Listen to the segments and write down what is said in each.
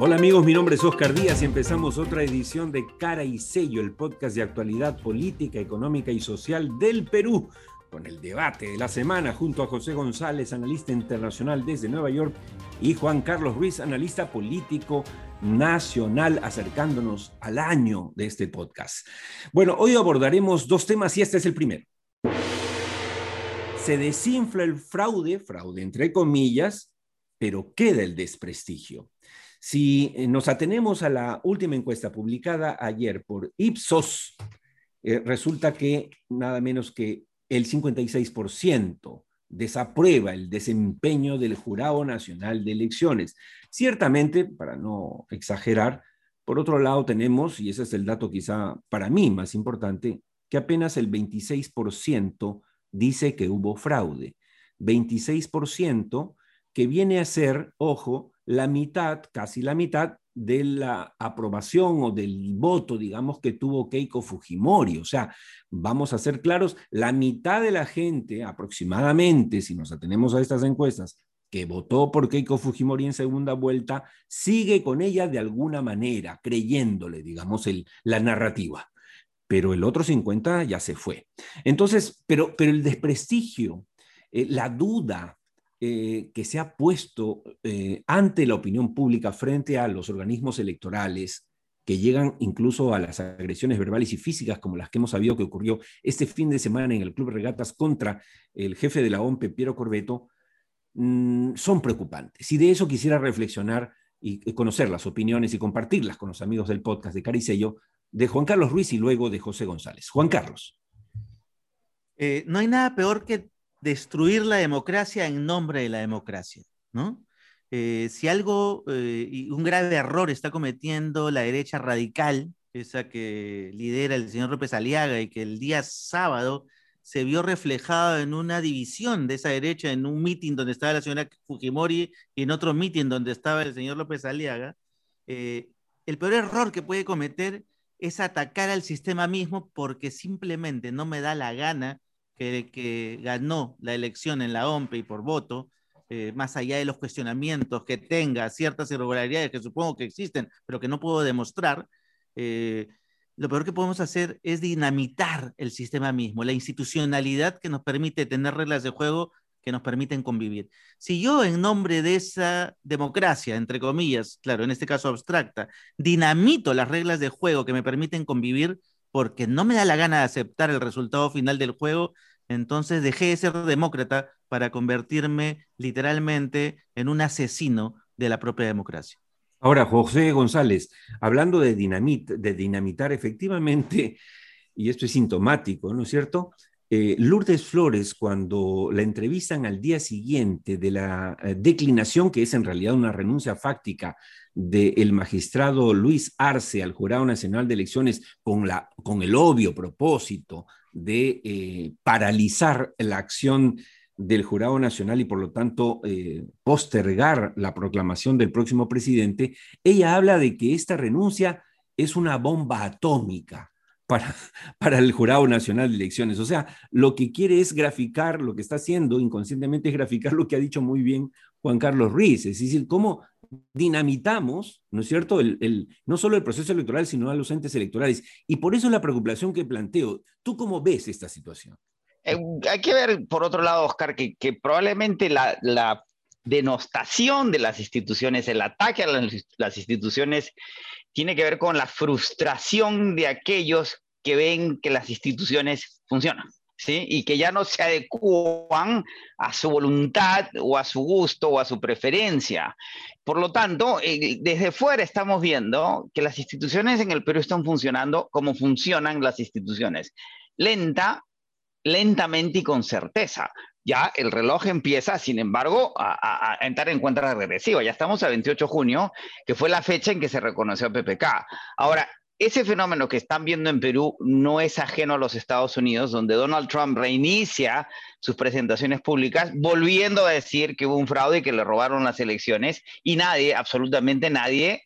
Hola amigos, mi nombre es Oscar Díaz y empezamos otra edición de Cara y Sello, el podcast de actualidad política, económica y social del Perú, con el debate de la semana junto a José González, analista internacional desde Nueva York, y Juan Carlos Ruiz, analista político nacional, acercándonos al año de este podcast. Bueno, hoy abordaremos dos temas y este es el primero. Se desinfla el fraude, fraude entre comillas, pero queda el desprestigio. Si eh, nos atenemos a la última encuesta publicada ayer por Ipsos, eh, resulta que nada menos que el 56% desaprueba el desempeño del Jurado Nacional de Elecciones. Ciertamente, para no exagerar, por otro lado tenemos, y ese es el dato quizá para mí más importante, que apenas el 26% dice que hubo fraude. 26% que viene a ser, ojo, la mitad, casi la mitad de la aprobación o del voto, digamos, que tuvo Keiko Fujimori. O sea, vamos a ser claros, la mitad de la gente, aproximadamente, si nos atenemos a estas encuestas, que votó por Keiko Fujimori en segunda vuelta, sigue con ella de alguna manera, creyéndole, digamos, el, la narrativa. Pero el otro 50 ya se fue. Entonces, pero, pero el desprestigio, eh, la duda, eh, que se ha puesto eh, ante la opinión pública frente a los organismos electorales que llegan incluso a las agresiones verbales y físicas como las que hemos sabido que ocurrió este fin de semana en el Club Regatas contra el jefe de la OMP, Piero Corbeto, mm, son preocupantes. Y de eso quisiera reflexionar y conocer las opiniones y compartirlas con los amigos del podcast de Caricello de Juan Carlos Ruiz y luego de José González. Juan Carlos. Eh, no hay nada peor que destruir la democracia en nombre de la democracia, ¿no? Eh, si algo, eh, y un grave error está cometiendo la derecha radical, esa que lidera el señor López Aliaga y que el día sábado se vio reflejado en una división de esa derecha, en un mitin donde estaba la señora Fujimori y en otro mitin donde estaba el señor López Aliaga, eh, el peor error que puede cometer es atacar al sistema mismo porque simplemente no me da la gana que, que ganó la elección en la OMP y por voto, eh, más allá de los cuestionamientos que tenga, ciertas irregularidades que supongo que existen, pero que no puedo demostrar, eh, lo peor que podemos hacer es dinamitar el sistema mismo, la institucionalidad que nos permite tener reglas de juego que nos permiten convivir. Si yo en nombre de esa democracia, entre comillas, claro, en este caso abstracta, dinamito las reglas de juego que me permiten convivir, porque no me da la gana de aceptar el resultado final del juego, entonces dejé de ser demócrata para convertirme literalmente en un asesino de la propia democracia. Ahora, José González, hablando de, de dinamitar, efectivamente, y esto es sintomático, ¿no es cierto? Eh, Lourdes Flores, cuando la entrevistan al día siguiente de la eh, declinación, que es en realidad una renuncia fáctica del magistrado Luis Arce al Jurado Nacional de Elecciones con, la, con el obvio propósito de eh, paralizar la acción del Jurado Nacional y por lo tanto postergar la proclamación del próximo presidente, ella habla de que esta renuncia es una bomba atómica para, el Jurado Nacional de Elecciones. O sea, lo que quiere es graficar, lo que está haciendo inconscientemente es graficar lo que ha dicho muy bien Juan Carlos Ruiz, es decir, cómo dinamitamos, ¿no es cierto?, no solo el proceso electoral, sino a los entes electorales. Y por eso la preocupación que planteo. ¿Tú cómo ves esta situación? Eh, hay que ver, por otro lado, Oscar, que, probablemente la, denostación de las instituciones, el ataque a las instituciones, tiene que ver con la frustración de aquellos que ven que las instituciones funcionan. ¿sí? y que ya no se adecuan a su voluntad o a su gusto o a su preferencia. Por lo tanto, eh, desde fuera estamos viendo que las instituciones en el Perú están funcionando como funcionan las instituciones, lenta, lentamente y con certeza. Ya el reloj empieza, sin embargo, a, a entrar en cuenta regresiva. Ya estamos a 28 de junio, que fue la fecha en que se reconoció a PPK. Ahora, ese fenómeno que están viendo en Perú no es ajeno a los Estados Unidos, donde Donald Trump reinicia sus presentaciones públicas, volviendo a decir que hubo un fraude y que le robaron las elecciones, y nadie, absolutamente nadie,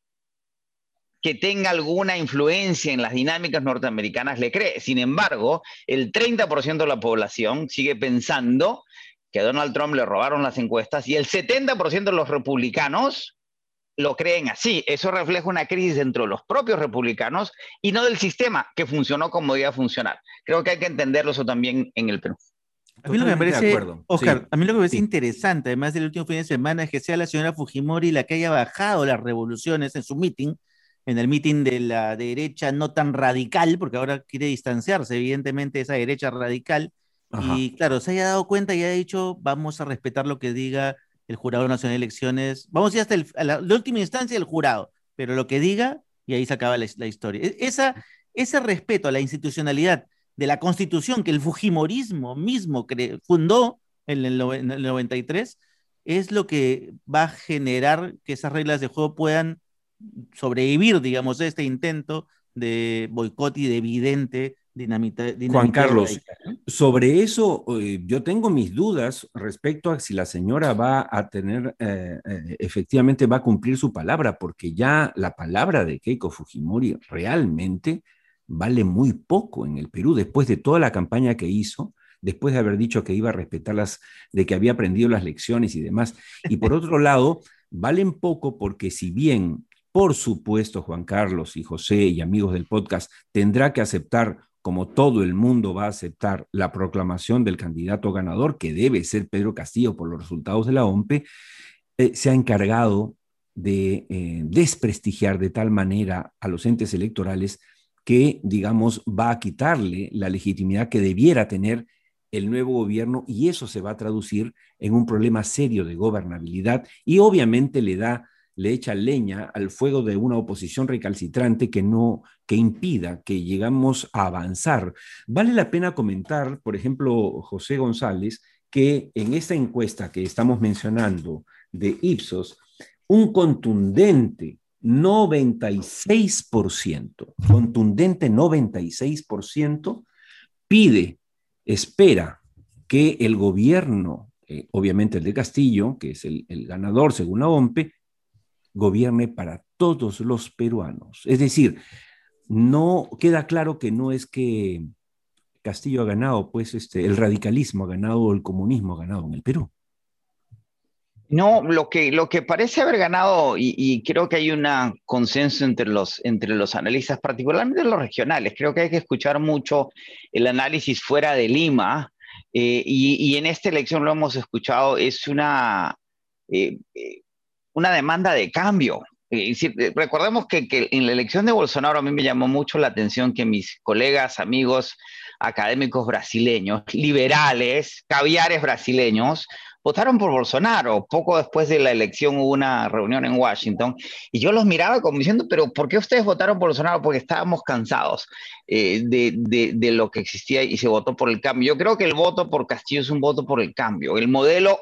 que tenga alguna influencia en las dinámicas norteamericanas le cree. Sin embargo, el 30% de la población sigue pensando que a Donald Trump le robaron las encuestas y el 70% de los republicanos lo creen así. Eso refleja una crisis dentro de los propios republicanos y no del sistema que funcionó como debía funcionar. Creo que hay que entenderlo eso también en el Perú. A mí lo que me parece, Oscar, a mí lo que me parece interesante, además del último fin de semana, es que sea la señora Fujimori la que haya bajado las revoluciones en su meeting, en el meeting de la derecha no tan radical, porque ahora quiere distanciarse, evidentemente, de esa derecha radical. Y claro, se haya dado cuenta y haya dicho, vamos a respetar lo que diga el Jurado Nacional de Elecciones. Vamos a ir hasta la, última instancia del jurado, pero lo que diga, y ahí se acaba la, historia. E, esa, ese respeto a la institucionalidad de la constitución que el Fujimorismo mismo fundó en el, 93, es lo que va a generar que esas reglas de juego puedan sobrevivir, digamos, a este intento de boicot y de evidente dinamita. Juan Carlos, sobre eso eh, yo tengo mis dudas respecto a si la señora va a tener, eh, eh, efectivamente va a cumplir su palabra, porque ya la palabra de Keiko Fujimori realmente vale muy poco en el Perú, después de toda la campaña que hizo, después de haber dicho que iba a respetarlas, de que había aprendido las lecciones y demás. Y por otro lado, valen poco porque si bien, por supuesto, Juan Carlos y José y amigos del podcast, tendrá que aceptar, como todo el mundo va a aceptar, la proclamación del candidato ganador, que debe ser Pedro Castillo por los resultados de la OMPE, eh, se ha encargado de eh, desprestigiar de tal manera a los entes electorales que, digamos, va a quitarle la legitimidad que debiera tener el nuevo gobierno y eso se va a traducir en un problema serio de gobernabilidad y obviamente le da le echa leña al fuego de una oposición recalcitrante que no que impida que llegamos a avanzar. Vale la pena comentar, por ejemplo, José González, que en esta encuesta que estamos mencionando de Ipsos, un contundente 96%, contundente 96%, pide, espera que el gobierno, eh, obviamente el de Castillo, que es el, el ganador según la OMPE, gobierne para todos los peruanos. Es decir, no queda claro que no es que Castillo ha ganado, pues este, el radicalismo ha ganado o el comunismo ha ganado en el Perú. No, lo que, lo que parece haber ganado, y, creo que hay un consenso entre los, entre los analistas, particularmente los regionales, creo que hay que escuchar mucho el análisis fuera de Lima, eh, y, en esta elección lo hemos escuchado, es una, eh, eh, una demanda de cambio. recordemos que, en la elección de Bolsonaro a mí me llamó mucho la atención que mis colegas, amigos, académicos brasileños, liberales, caviares brasileños, votaron por Bolsonaro. Poco después de la elección hubo una reunión en Washington y yo los miraba como diciendo, pero ¿por qué ustedes votaron por Bolsonaro? Porque estábamos cansados eh, de, lo que existía y se votó por el cambio. Yo creo que el voto por Castillo es un voto por el cambio. El modelo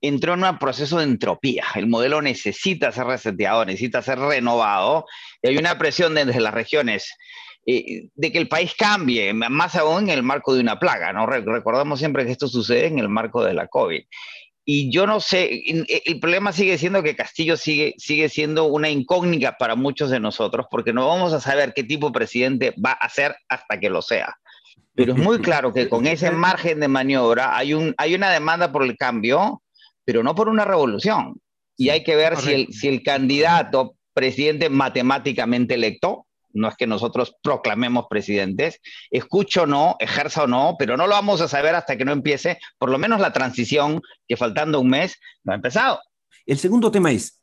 entró en un proceso de entropía. El modelo necesita ser reseteado, necesita ser renovado. Y hay una presión desde las regiones eh, de que el país cambie, más aún en el marco de una plaga, ¿no? Recordamos siempre que esto sucede en el marco de la COVID. Y yo no sé, e, el problema sigue siendo que Castillo sigue, sigue siendo una incógnita para muchos de nosotros, porque no vamos a saber qué tipo de presidente va a ser hasta que lo sea. Pero es muy claro que con ese margen de maniobra hay, un, hay una demanda por el cambio, pero no por una revolución. Y hay que ver si el, si el candidato presidente matemáticamente electo no es que nosotros proclamemos presidentes, escucho o no, ejerza o no, pero no lo vamos a saber hasta que no empiece, por lo menos la transición, que faltando un mes no ha empezado. El segundo tema es,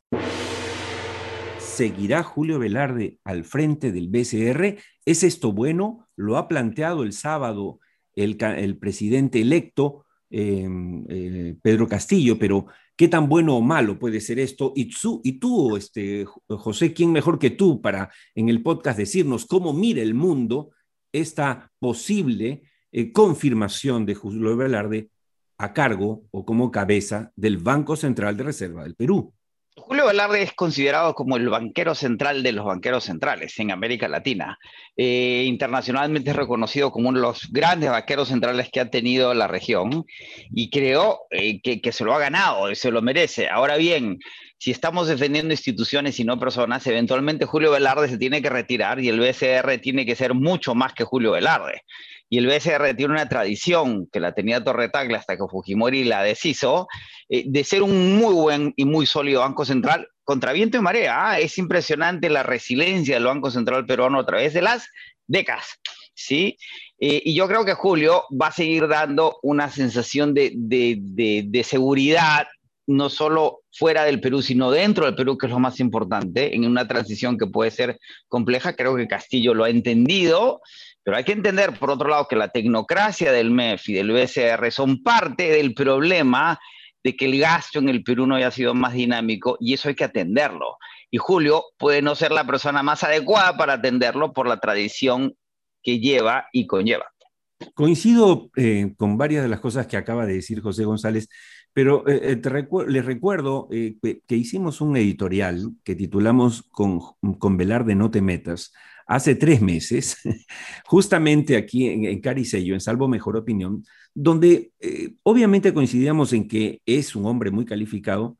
¿seguirá Julio Velarde al frente del BCR? ¿Es esto bueno? Lo ha planteado el sábado el, presidente electo, eh, eh, Pedro Castillo, pero ¿Qué tan bueno o malo puede ser esto? Y tú, y tú este, José, ¿quién mejor que tú para en el podcast decirnos cómo mira el mundo esta posible eh, confirmación de Julio Velarde a cargo o como cabeza del Banco Central de Reserva del Perú? Julio Velarde es considerado como el banquero central de los banqueros centrales en América Latina. Eh, internacionalmente es reconocido como uno de los grandes banqueros centrales que ha tenido la región y creo eh, que, se lo ha ganado, se lo merece. Ahora bien, si estamos defendiendo instituciones y no personas, eventualmente Julio Velarde se tiene que retirar y el BCR tiene que ser mucho más que Julio Velarde y el BCR tiene una tradición que la tenía Torretagle hasta que Fujimori la deshizo, eh, de ser un muy buen y muy sólido banco central contra viento y marea. ¿ah? Es impresionante la resiliencia del Banco Central peruano a través de las décadas. ¿sí? Eh, y yo creo que Julio va a seguir dando una sensación de, de, seguridad, no solo fuera del Perú, sino dentro del Perú, que es lo más importante, en una transición que puede ser compleja. Creo que Castillo lo ha entendido, pero hay que entender, por otro lado, que la tecnocracia del MEF y del BCR son parte del problema de que el gasto en el Perú no haya sido más dinámico y eso hay que atenderlo. Y Julio puede no ser la persona más adecuada para atenderlo por la tradición que lleva y conlleva. Coincido eh, con varias de las cosas que acaba de decir José González, pero eh, eh, les recuerdo que, hicimos un editorial que titulamos con, con Velar de No Te Metas hace tres meses, justamente aquí en, en Caricello, en Salvo Mejor Opinión, donde obviamente coincidíamos en que es un hombre muy calificado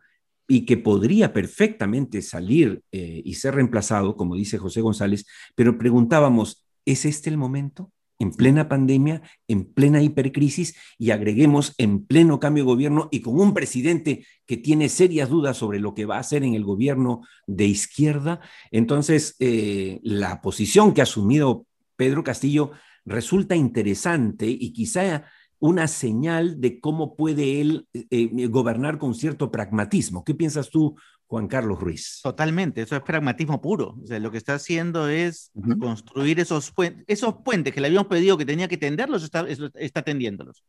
y que podría perfectamente salir y ser reemplazado, como dice José González, pero preguntábamos, ¿Es este el momento? En plena pandemia, en plena hipercrisis y agreguemos en pleno cambio de gobierno y con un presidente que tiene serias dudas sobre lo que va a hacer en el gobierno de izquierda. Entonces, eh, la posición que ha asumido Pedro Castillo resulta interesante y quizá una señal de cómo puede él eh, gobernar con cierto pragmatismo. ¿Qué piensas tú, Juan Carlos Ruiz. Totalmente, eso es pragmatismo puro. O sea, lo que está haciendo es construir esos, puentes, esos puentes que le habíamos pedido que tenía que tenderlos, está, está tendiéndolos.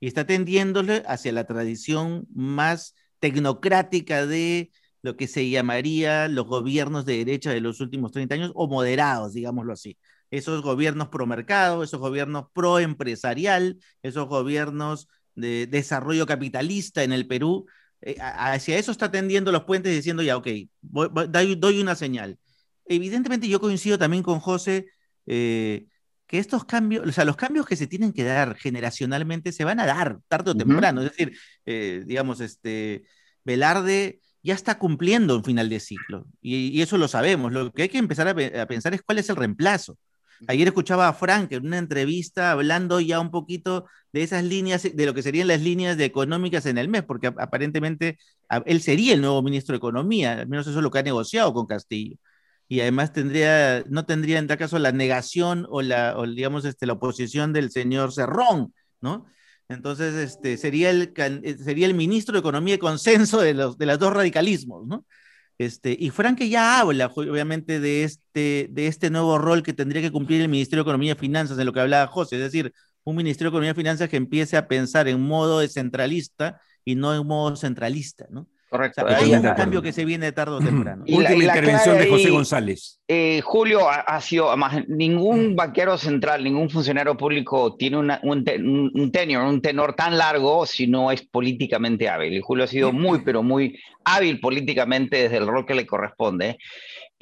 Y está tendiéndole hacia la tradición más tecnocrática de lo que se llamaría los gobiernos de derecha de los últimos 30 años, o moderados, digámoslo así. Esos gobiernos pro mercado, esos gobiernos pro empresarial, esos gobiernos de desarrollo capitalista en el Perú, eh, hacia eso está tendiendo los puentes diciendo ya, ok, doy, una señal. Evidentemente yo coincido también con José eh, que estos cambios, o sea, los cambios que se tienen que dar generacionalmente se van a dar tarde o temprano. Es decir, eh, digamos, este, Velarde ya está cumpliendo un final de ciclo y, eso lo sabemos. Lo que hay que empezar a pensar es cuál es el reemplazo. Ayer escuchaba a Frank en una entrevista hablando ya un poquito de esas líneas, de lo que serían las líneas de económicas en el mes, porque aparentemente él sería el nuevo ministro de Economía, al menos eso es lo que ha negociado con Castillo. Y además tendría, no tendría en tal caso la negación o la, digamos, este, la oposición del señor Cerrón, ¿no? Entonces, este, sería, el, sería el ministro de Economía y consenso de los de los dos radicalismos, ¿no? Este, y Frank ya habla, obviamente, de este, de este nuevo rol que tendría que cumplir el Ministerio de Economía y Finanzas, de lo que hablaba José, es decir, un Ministerio de Economía y Finanzas que empiece a pensar en modo descentralista y no en modo centralista, ¿no? Correcto. hay un cambio que se viene tarde o temprano. Última intervención de José González. Eh, Julio ha, sido, además, ningún banquero central, ningún funcionario público tiene un, un, tenor, un tenor tan largo si no es políticamente hábil. Y Julio ha sido muy, pero muy hábil políticamente desde el rol que le corresponde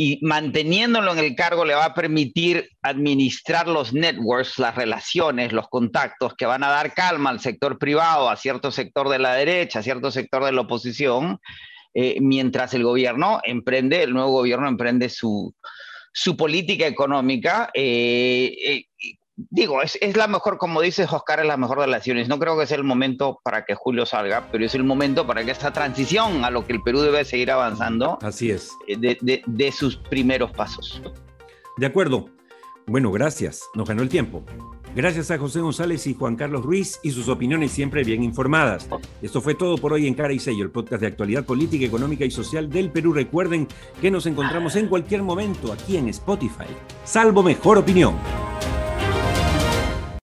y manteniéndolo en el cargo le va a permitir administrar los networks, las relaciones, los contactos que van a dar calma al sector privado, a cierto sector de la derecha, a cierto sector de la oposición, eh, mientras el gobierno emprende, el nuevo gobierno emprende su, su política económica eh, eh, digo, es, es, la mejor, como dices Oscar, es la mejor de las acciones. No creo que sea el momento para que Julio salga, pero es el momento para que esta transición a lo que el Perú debe seguir avanzando. Así es. Eh, de, de, de sus primeros pasos. De acuerdo. Bueno, gracias. Nos ganó el tiempo. Gracias a José González y Juan Carlos Ruiz y sus opiniones siempre bien informadas. Esto fue todo por hoy en Cara y Sello, el podcast de actualidad política, económica y social del Perú. Recuerden que nos encontramos en cualquier momento aquí en Spotify. Salvo mejor opinión.